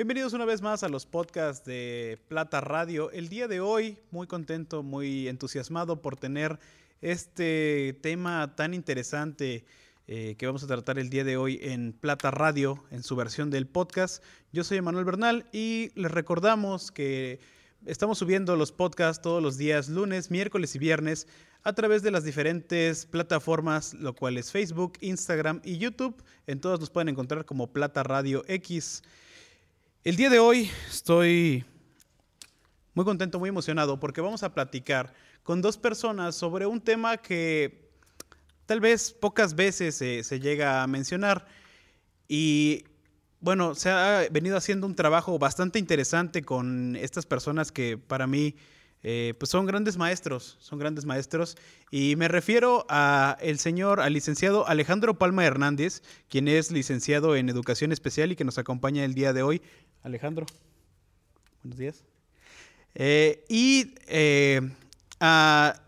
Bienvenidos una vez más a los podcasts de Plata Radio. El día de hoy, muy contento, muy entusiasmado por tener este tema tan interesante eh, que vamos a tratar el día de hoy en Plata Radio, en su versión del podcast. Yo soy Emanuel Bernal y les recordamos que estamos subiendo los podcasts todos los días, lunes, miércoles y viernes, a través de las diferentes plataformas, lo cual es Facebook, Instagram y YouTube. En todas nos pueden encontrar como Plata Radio X. El día de hoy estoy muy contento, muy emocionado porque vamos a platicar con dos personas sobre un tema que tal vez pocas veces se, llega a mencionar y bueno, se ha venido haciendo un trabajo bastante interesante con estas personas que para mí eh, pues son grandes maestros, son grandes maestros. Y me refiero a el señor, al licenciado Alejandro Palma Hernández, quien es licenciado en Educación Especial y que nos acompaña el día de hoy. Alejandro, buenos días. Eh, y eh, a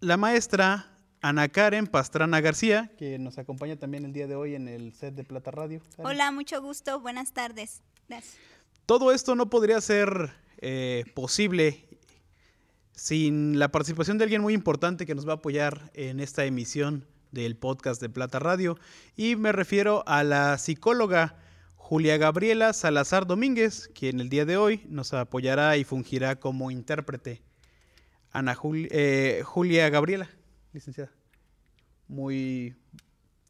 la maestra Ana Karen Pastrana García, que nos acompaña también el día de hoy en el set de Plata Radio. Hola, mucho gusto, buenas tardes. Gracias. Todo esto no podría ser posible sin la participación de alguien muy importante que nos va a apoyar en esta emisión del podcast de Plata Radio. Y me refiero a la psicóloga Julia Gabriela Salazar Domínguez, quien el día de hoy nos apoyará y fungirá como intérprete. Ana eh, Julia Gabriela, licenciada. Muy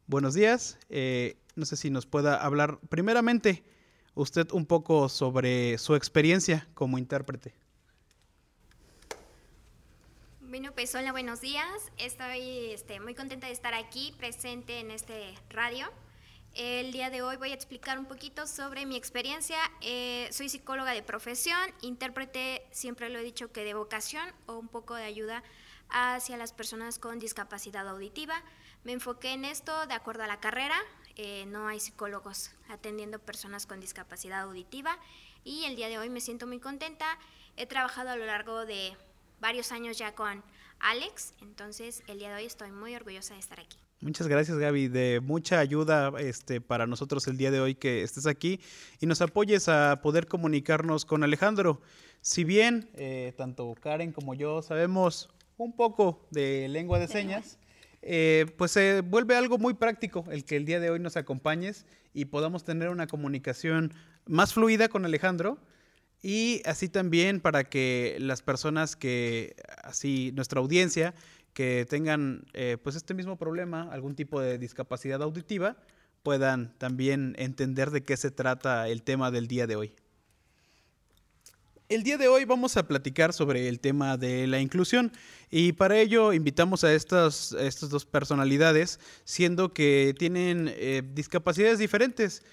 buenos días. Eh, no sé si nos pueda hablar primeramente usted un poco sobre su experiencia como intérprete. Bueno, pues hola, buenos días. Estoy este, muy contenta de estar aquí presente en este radio. El día de hoy voy a explicar un poquito sobre mi experiencia. Eh, soy psicóloga de profesión, intérprete, siempre lo he dicho que de vocación o un poco de ayuda hacia las personas con discapacidad auditiva. Me enfoqué en esto de acuerdo a la carrera. Eh, no hay psicólogos atendiendo personas con discapacidad auditiva y el día de hoy me siento muy contenta. He trabajado a lo largo de varios años ya con Alex, entonces el día de hoy estoy muy orgullosa de estar aquí. Muchas gracias Gaby, de mucha ayuda este, para nosotros el día de hoy que estés aquí y nos apoyes a poder comunicarnos con Alejandro. Si bien eh, tanto Karen como yo sabemos un poco de lengua de señas, eh, pues se vuelve algo muy práctico el que el día de hoy nos acompañes y podamos tener una comunicación más fluida con Alejandro y así también para que las personas que, así nuestra audiencia, que tengan eh, pues este mismo problema, algún tipo de discapacidad auditiva, puedan también entender de qué se trata el tema del día de hoy. El día de hoy vamos a platicar sobre el tema de la inclusión y para ello invitamos a estas, estas dos personalidades, siendo que tienen eh, discapacidades diferentes.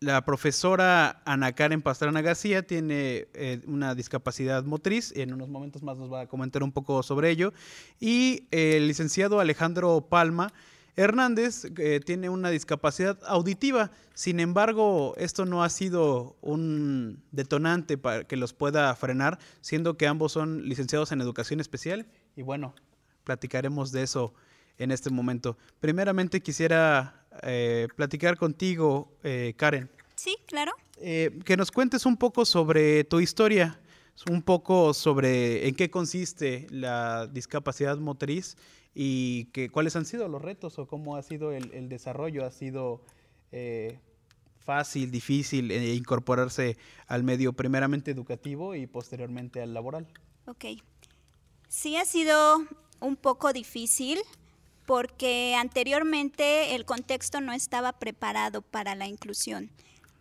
La profesora Ana Karen Pastrana García tiene eh, una discapacidad motriz, en unos momentos más nos va a comentar un poco sobre ello, y el licenciado Alejandro Palma Hernández eh, tiene una discapacidad auditiva, sin embargo, esto no ha sido un detonante para que los pueda frenar, siendo que ambos son licenciados en educación especial, y bueno, platicaremos de eso en este momento. Primeramente quisiera eh, platicar contigo, eh, Karen. Sí, claro. Eh, que nos cuentes un poco sobre tu historia, un poco sobre en qué consiste la discapacidad motriz y que, cuáles han sido los retos o cómo ha sido el, desarrollo. ¿Ha sido fácil, difícil incorporarse al medio primeramente educativo y posteriormente al laboral? Ok. Sí ha sido un poco difícil porque anteriormente el contexto no estaba preparado para la inclusión.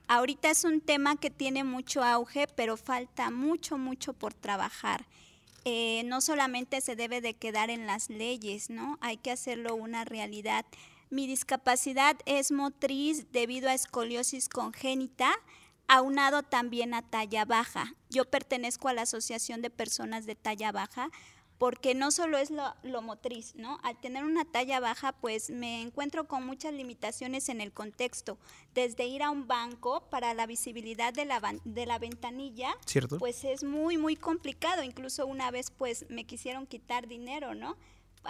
Ahorita es un tema que tiene mucho auge, pero falta mucho, mucho por trabajar. Eh, no solamente se debe de quedar en las leyes, ¿no? Hay que hacerlo una realidad. Mi discapacidad es motriz debido a escoliosis congénita, aunado también a talla baja. Yo pertenezco a la Asociación de Personas de Talla Baja, porque no solo es lo, motriz, ¿no? Al tener una talla baja, pues me encuentro con muchas limitaciones en el contexto, desde ir a un banco para la visibilidad de la, de la ventanilla, ¿Cierto? pues es muy, muy complicado, incluso una vez pues me quisieron quitar dinero, ¿no?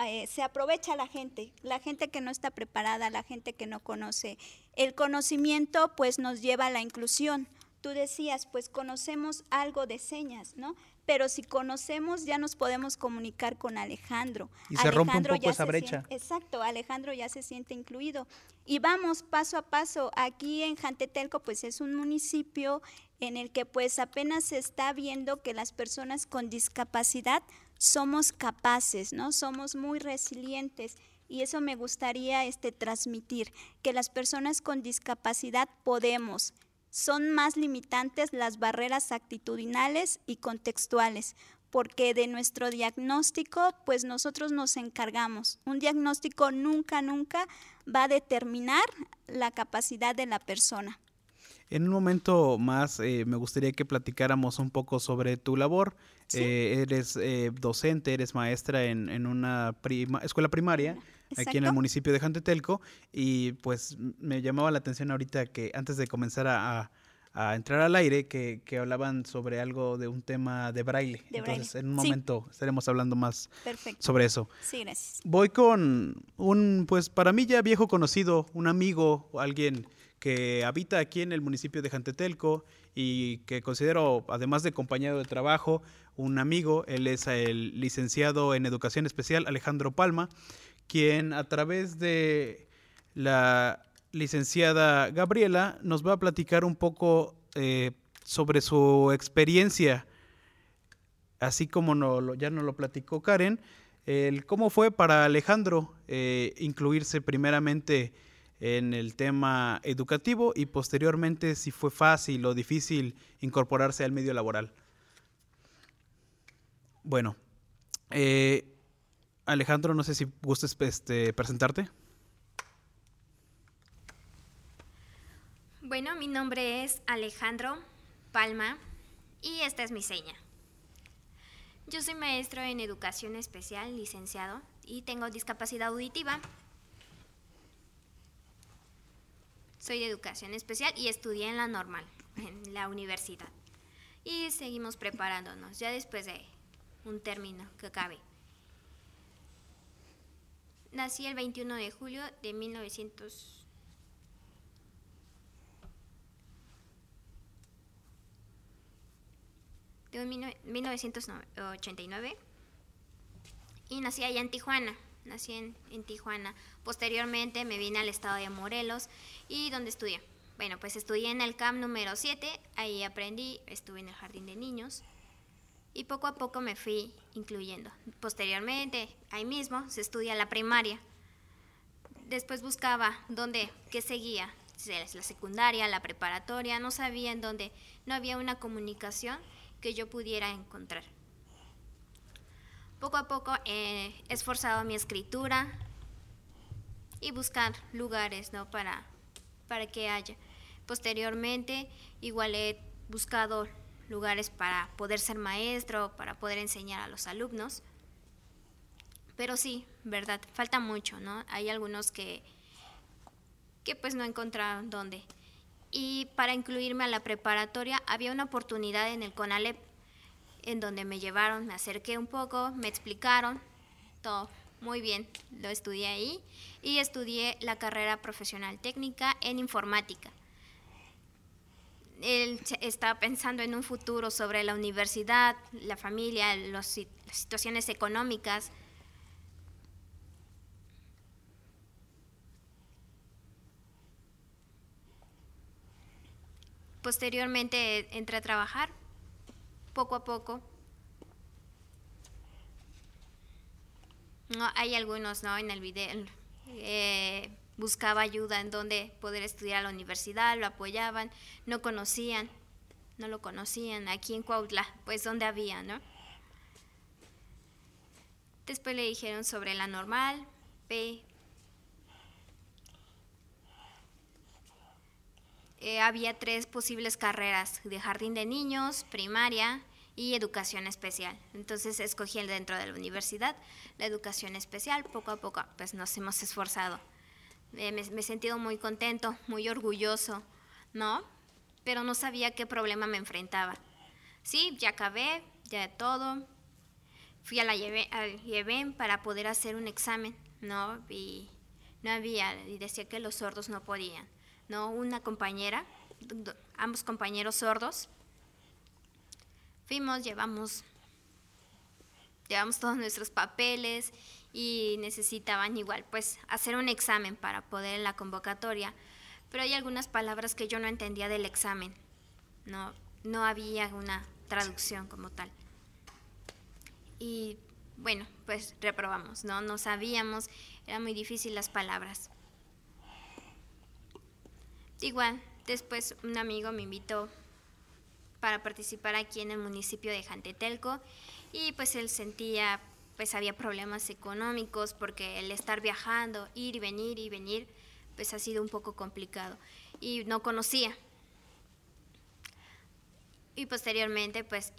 Eh, se aprovecha la gente, la gente que no está preparada, la gente que no conoce. El conocimiento pues nos lleva a la inclusión, tú decías, pues conocemos algo de señas, ¿no? Pero si conocemos ya nos podemos comunicar con Alejandro. Y se rompe un poco esa brecha. exacto, Alejandro ya se siente incluido. Y vamos paso a paso. Aquí en Jantetelco pues es un municipio en el que pues apenas se está viendo que las personas con discapacidad somos capaces, ¿no? Somos muy resilientes y eso me gustaría este transmitir que las personas con discapacidad podemos son más limitantes las barreras actitudinales y contextuales, porque de nuestro diagnóstico, pues nosotros nos encargamos. Un diagnóstico nunca, nunca va a determinar la capacidad de la persona. En un momento más eh, me gustaría que platicáramos un poco sobre tu labor. Eh, eres eh, docente, eres maestra en, una escuela primaria aquí en el municipio de Jantetelco y pues me llamaba la atención ahorita que antes de comenzar a, entrar al aire que, hablaban sobre algo de un tema de braille. Entonces en un momento estaremos hablando más sobre eso. Sí, gracias. Voy con un, pues para mí ya viejo conocido, un amigo alguien que habita aquí en el municipio de Jantetelco y que considero, además de compañero de trabajo, un amigo. Él es el licenciado en Educación Especial Alejandro Palma quien a través de la licenciada Gabriela nos va a platicar un poco eh, sobre su experiencia, así como ya nos lo platicó Karen, cómo fue para Alejandro eh, incluirse primeramente en el tema educativo y posteriormente si fue fácil o difícil incorporarse al medio laboral. Bueno, eh, Alejandro, no sé si gustes este, presentarte. Bueno, mi nombre es Alejandro Palma y esta es mi seña. Yo soy maestro en educación especial, licenciado, y tengo discapacidad auditiva. Soy de educación especial y estudié en la normal, en la universidad. Y seguimos preparándonos ya después de un término que acabe. Nací el 21 de julio de 1900. De 1989 y nací allá en Tijuana, nací en, en, Tijuana. Posteriormente me vine al estado de Morelos y donde estudié. Bueno, pues estudié en el CAM número 7, ahí aprendí, estuve en el jardín de niños, y poco a poco me fui incluyendo. Posteriormente, ahí mismo se estudia la primaria. Después buscaba dónde, qué seguía, la secundaria, la preparatoria, no sabía en dónde, no había una comunicación que yo pudiera encontrar. Poco a poco he esforzado mi escritura y buscar lugares ¿no? para, para que haya. Posteriormente, igual he buscado lugares para poder ser maestro, para poder enseñar a los alumnos. Pero sí, verdad, falta mucho, ¿no? Hay algunos que, que pues no encontraron dónde. Y para incluirme a la preparatoria había una oportunidad en el CONALEP, en donde me llevaron, me acerqué un poco, me explicaron todo muy bien, lo estudié ahí y estudié la carrera profesional técnica en informática él está pensando en un futuro sobre la universidad, la familia, las situaciones económicas. Posteriormente entré a trabajar, poco a poco. No, hay algunos, ¿no? En el video. Eh, buscaba ayuda en donde poder estudiar a la universidad, lo apoyaban, no conocían, no lo conocían, aquí en Cuautla, pues donde había, ¿no? Después le dijeron sobre la normal, P. Eh, había tres posibles carreras de jardín de niños, primaria y educación especial. Entonces escogí el dentro de la universidad, la educación especial. Poco a poco pues nos hemos esforzado me, he sentido muy contento, muy orgulloso, ¿no? Pero no sabía qué problema me enfrentaba. Sí, ya acabé, ya todo. Fui a la llevé para poder hacer un examen, ¿no? Y no había, y decía que los sordos no podían, ¿no? Una compañera, ambos compañeros sordos. Fuimos, llevamos, llevamos todos nuestros papeles y necesitaban igual pues hacer un examen para poder en la convocatoria. Pero hay algunas palabras que yo no entendía del examen. No, no había una traducción como tal. Y bueno, pues reprobamos, ¿no? No sabíamos, era muy difícil las palabras. Igual, después un amigo me invitó para participar aquí en el municipio de Jantetelco y pues él sentía, pues había problemas económicos porque el estar viajando, ir y venir y venir, pues ha sido un poco complicado y no conocía. Y posteriormente pues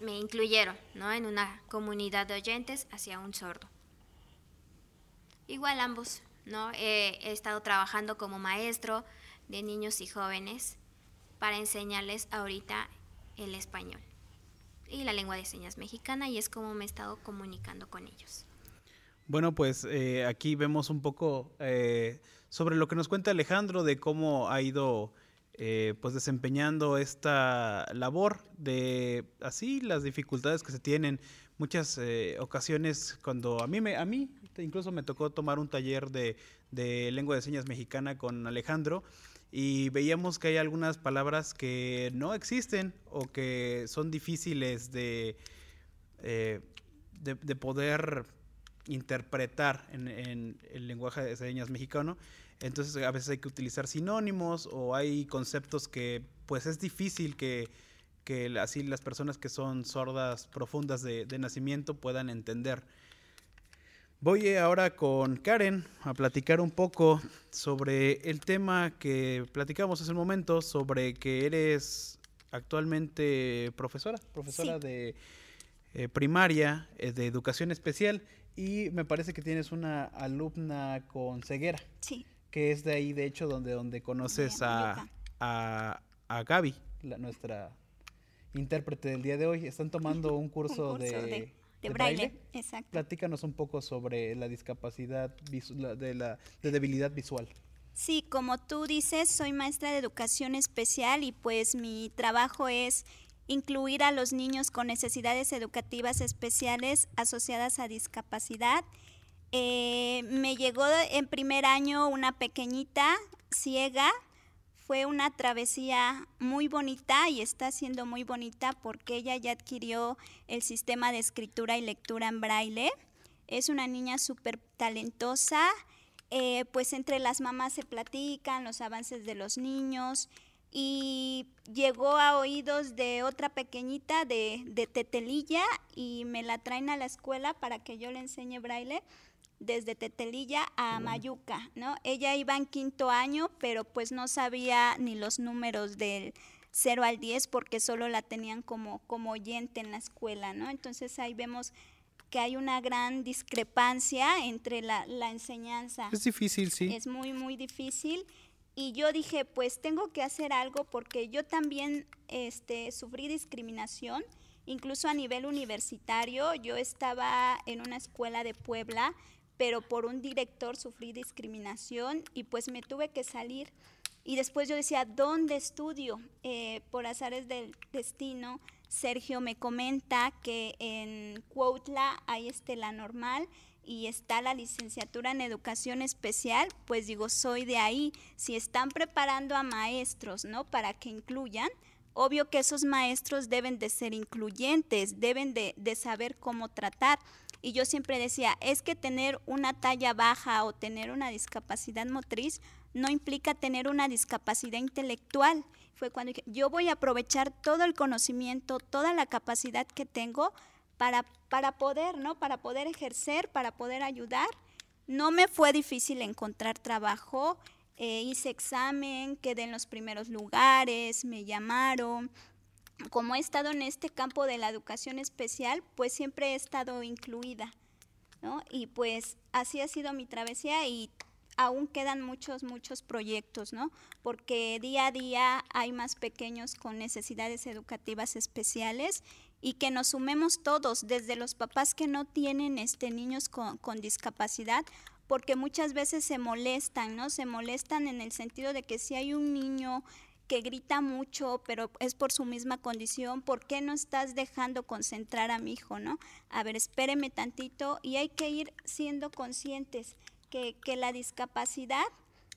me incluyeron ¿no? en una comunidad de oyentes hacia un sordo. Igual ambos, ¿no? he estado trabajando como maestro, de niños y jóvenes para enseñarles ahorita el español y la lengua de señas mexicana y es como me he estado comunicando con ellos. Bueno, pues eh, aquí vemos un poco eh, sobre lo que nos cuenta Alejandro de cómo ha ido eh, pues desempeñando esta labor de así las dificultades que se tienen muchas ocasiones cuando a mí me a mí incluso me tocó tomar un taller de, de lengua de señas mexicana con Alejandro y veíamos que hay algunas palabras que no existen o que son difíciles de, eh, de, poder interpretar en, el lenguaje de señas mexicano. Entonces a veces hay que utilizar sinónimos o hay conceptos que pues es difícil que, que así las personas que son sordas profundas de, de nacimiento puedan entender. Voy ahora con Karen a platicar un poco sobre el tema que platicamos hace un momento, sobre que eres actualmente profesora, profesora de eh, primaria, eh, de educación especial, y me parece que tienes una alumna con ceguera. Sí. Que es de ahí, de hecho, donde, donde conoces a, a, a, Gaby, nuestra intérprete del día de hoy. Están tomando un curso, de de, braille. Exacto. Platícanos un poco sobre la discapacidad de la de debilidad visual. Sí, como tú dices, soy maestra de educación especial y pues mi trabajo es incluir a los niños con necesidades educativas especiales asociadas a discapacidad. Eh, me llegó en primer año una pequeñita ciega fue una travesía muy bonita y está siendo muy bonita porque ella ya adquirió el sistema de escritura y lectura en braille. Es una niña súper talentosa, eh, pues entre las mamás se platican los avances de los niños y llegó a oídos de otra pequeñita de, de Tetelilla y me la traen a la escuela para que yo le enseñe braille desde Tetelilla a Mayuca, ¿no? Ella iba en quinto año, pero pues no sabía ni los números del 0 al 10 porque solo la tenían como, como oyente en la escuela, ¿no? Entonces ahí vemos que hay una gran discrepancia entre la, la enseñanza. Es difícil, sí. Es muy, muy difícil. Y yo dije, pues tengo que hacer algo porque yo también este, sufrí discriminación, incluso a nivel universitario. Yo estaba en una escuela de Puebla pero por un director sufrí discriminación y pues me tuve que salir. Y después yo decía, ¿dónde estudio? Eh, por azares del destino, Sergio me comenta que en Cuautla hay este, la normal y está la licenciatura en educación especial, pues digo, soy de ahí. Si están preparando a maestros, ¿no? Para que incluyan, obvio que esos maestros deben de ser incluyentes, deben de, de saber cómo tratar. Y yo siempre decía, es que tener una talla baja o tener una discapacidad motriz no implica tener una discapacidad intelectual. Fue cuando dije, yo voy a aprovechar todo el conocimiento, toda la capacidad que tengo para, para poder, ¿no? Para poder ejercer, para poder ayudar. No me fue difícil encontrar trabajo, eh, hice examen, quedé en los primeros lugares, me llamaron, como he estado en este campo de la educación especial, pues siempre he estado incluida, ¿no? Y pues así ha sido mi travesía y aún quedan muchos, muchos proyectos, ¿no? Porque día a día hay más pequeños con necesidades educativas especiales y que nos sumemos todos, desde los papás que no tienen este, niños con, con discapacidad, porque muchas veces se molestan, ¿no? Se molestan en el sentido de que si hay un niño que grita mucho, pero es por su misma condición, ¿por qué no estás dejando concentrar a mi hijo, no? A ver, espéreme tantito y hay que ir siendo conscientes que, que la discapacidad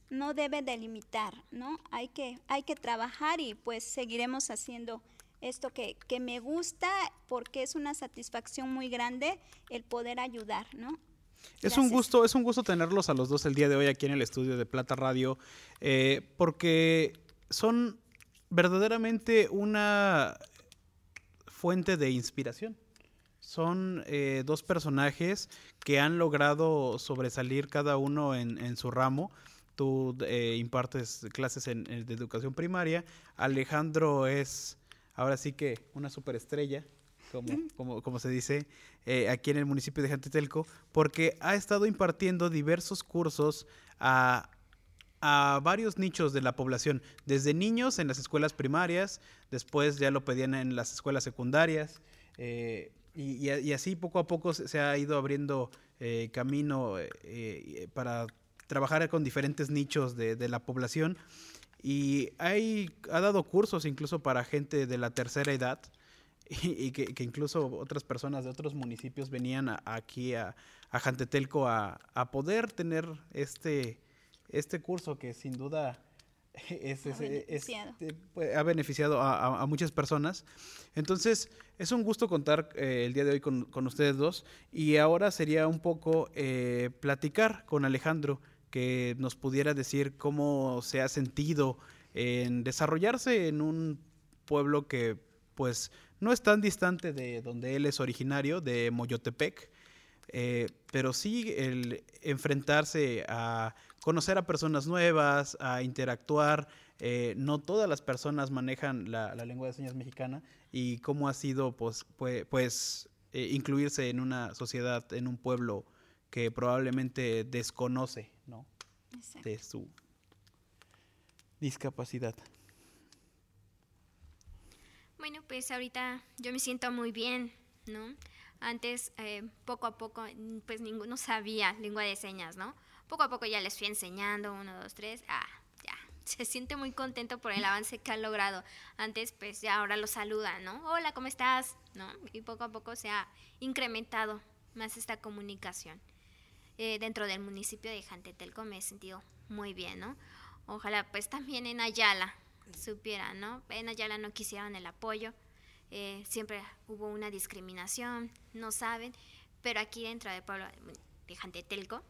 no debe delimitar, ¿no? Hay que, hay que trabajar y pues seguiremos haciendo esto que, que me gusta porque es una satisfacción muy grande el poder ayudar, ¿no? Es un gusto, es un gusto tenerlos a los dos el día de hoy aquí en el estudio de Plata Radio, eh, porque son verdaderamente una fuente de inspiración. Son eh, dos personajes que han logrado sobresalir cada uno en, su ramo. Tú eh, impartes clases en, de educación primaria. Alejandro es ahora sí que una superestrella como, como, se dice eh, aquí en el municipio de Jantetelco, porque ha estado impartiendo diversos cursos a, varios nichos de la población, desde niños en las escuelas primarias, después ya lo pedían en las escuelas secundarias, eh, y, así poco a poco se, ha ido abriendo eh, camino para trabajar con diferentes nichos de, de la población. Y hay, ha dado cursos incluso para gente de la tercera edad, y, que, incluso otras personas de otros municipios venían aquí a, a Jantetelco a, poder tener este, este curso que sin duda es, ha, beneficiado. Pues, ha beneficiado a, muchas personas. Entonces, es un gusto contar eh, el día de hoy con, ustedes dos y ahora sería un poco eh, platicar con Alejandro, que nos pudiera decir cómo se ha sentido en desarrollarse en un pueblo que pues no es tan distante de donde él es originario, de Moyotepec, eh, pero sí el enfrentarse a conocer a personas nuevas, a interactuar. Eh, no todas las personas manejan la, lengua de señas mexicana y cómo ha sido pues, pues, eh, incluirse en una sociedad, en un pueblo que probablemente desconoce ¿no? de su discapacidad. Bueno, pues ahorita yo me siento muy bien, ¿no? Antes, eh, poco a poco, pues ninguno sabía lengua de señas, ¿no? Poco a poco ya les fui enseñando, uno, dos, tres, ah, ya. Se siente muy contento por el avance que han logrado. Antes, pues ya ahora lo saludan, ¿no? Hola, ¿cómo estás? ¿No? Y poco a poco se ha incrementado más esta comunicación. Eh, dentro del municipio de Jantetelco me he sentido muy bien, ¿no? Ojalá pues también en Ayala, supieran, ¿no? En Ayala no quisieron el apoyo, eh, siempre hubo una discriminación, no saben, pero aquí dentro del pueblo de Jantetelco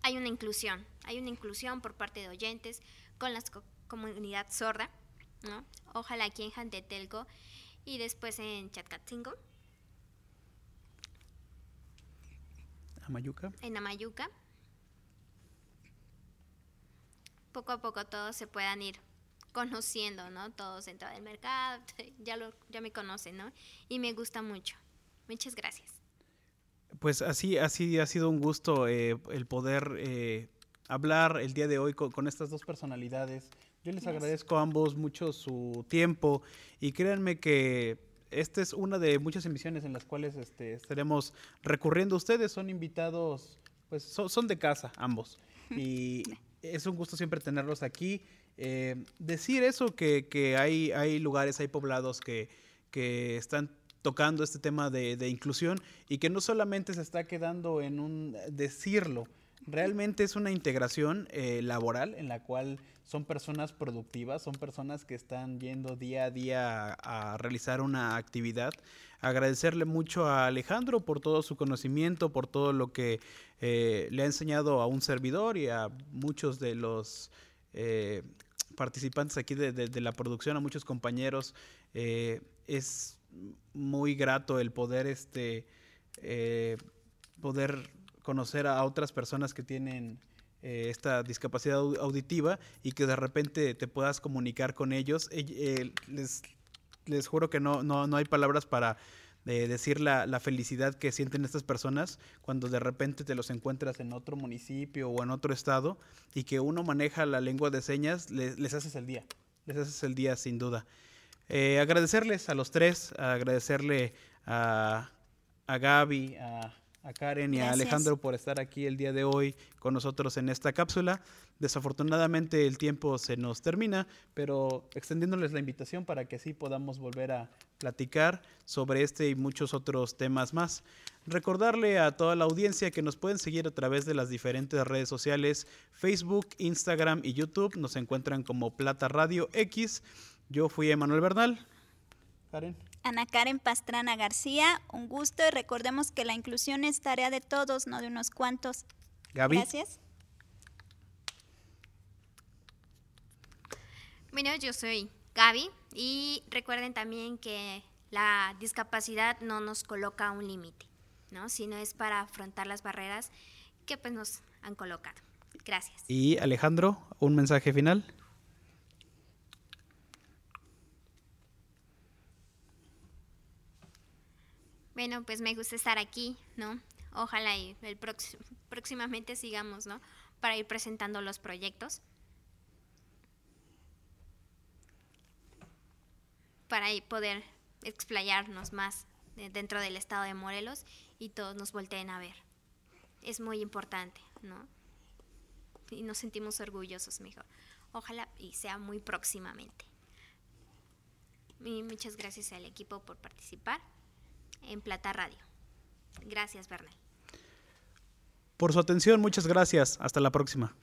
hay una inclusión, hay una inclusión por parte de oyentes con la comunidad sorda, ¿no? Ojalá aquí en Jantetelco y después en Chatcatzingo. Amayuca. En Amayuca. Poco a poco todos se puedan ir conociendo, ¿no? Todos dentro del mercado, ya, lo, ya me conocen, ¿no? Y me gusta mucho. Muchas gracias. Pues así, así ha sido un gusto eh, el poder eh, hablar el día de hoy con, estas dos personalidades. Yo les agradezco a ambos mucho su tiempo y créanme que esta es una de muchas emisiones en las cuales este, estaremos recurriendo. Ustedes son invitados, pues son de casa ambos. Y es un gusto siempre tenerlos aquí. Eh, decir eso, que, que, hay, hay lugares, hay poblados que, que están tocando este tema de, inclusión y que no solamente se está quedando en un decirlo, realmente es una integración eh, laboral en la cual son personas productivas, son personas que están yendo día a día a, realizar una actividad. Agradecerle mucho a Alejandro por todo su conocimiento, por todo lo que eh, le ha enseñado a un servidor y a muchos de los participantes aquí de, la producción, a muchos compañeros. Eh, es muy grato el poder, este, eh, poder conocer a otras personas que tienen eh, esta discapacidad auditiva y que de repente te puedas comunicar con ellos. les, les juro que no, no, no hay palabras para de decir la, la, felicidad que sienten estas personas cuando de repente te los encuentras en otro municipio o en otro estado y que uno maneja la lengua de señas, les, haces el día, les haces el día sin duda. Eh, agradecerles a los tres, agradecerle a, a Gaby, a a Karen y a Alejandro por estar aquí el día de hoy con nosotros en esta cápsula. Desafortunadamente el tiempo se nos termina, pero extendiéndoles la invitación para que así podamos volver a platicar sobre este y muchos otros temas más. Recordarle a toda la audiencia que nos pueden seguir a través de las diferentes redes sociales, Facebook, Instagram y YouTube. Nos encuentran como Plata Radio X. Yo fui Emanuel Bernal. Karen. Ana Karen Pastrana García, un gusto y recordemos que la inclusión es tarea de todos, no de unos cuantos. Gaby. Gracias. Bueno, yo soy Gaby y recuerden también que la discapacidad no nos coloca un límite, ¿no? Sino es para afrontar las barreras que pues nos han colocado. Gracias. Y Alejandro, un mensaje final. Bueno, pues me gusta estar aquí, ¿no? Ojalá y el próximamente sigamos, ¿no? Para ir presentando los proyectos. Para poder explayarnos más dentro del estado de Morelos y todos nos volteen a ver. Es muy importante, ¿no? Y nos sentimos orgullosos, mejor. Ojalá y sea muy próximamente. Y muchas gracias al equipo por participar en Plata Radio. Gracias, Bernal. Por su atención, muchas gracias. Hasta la próxima.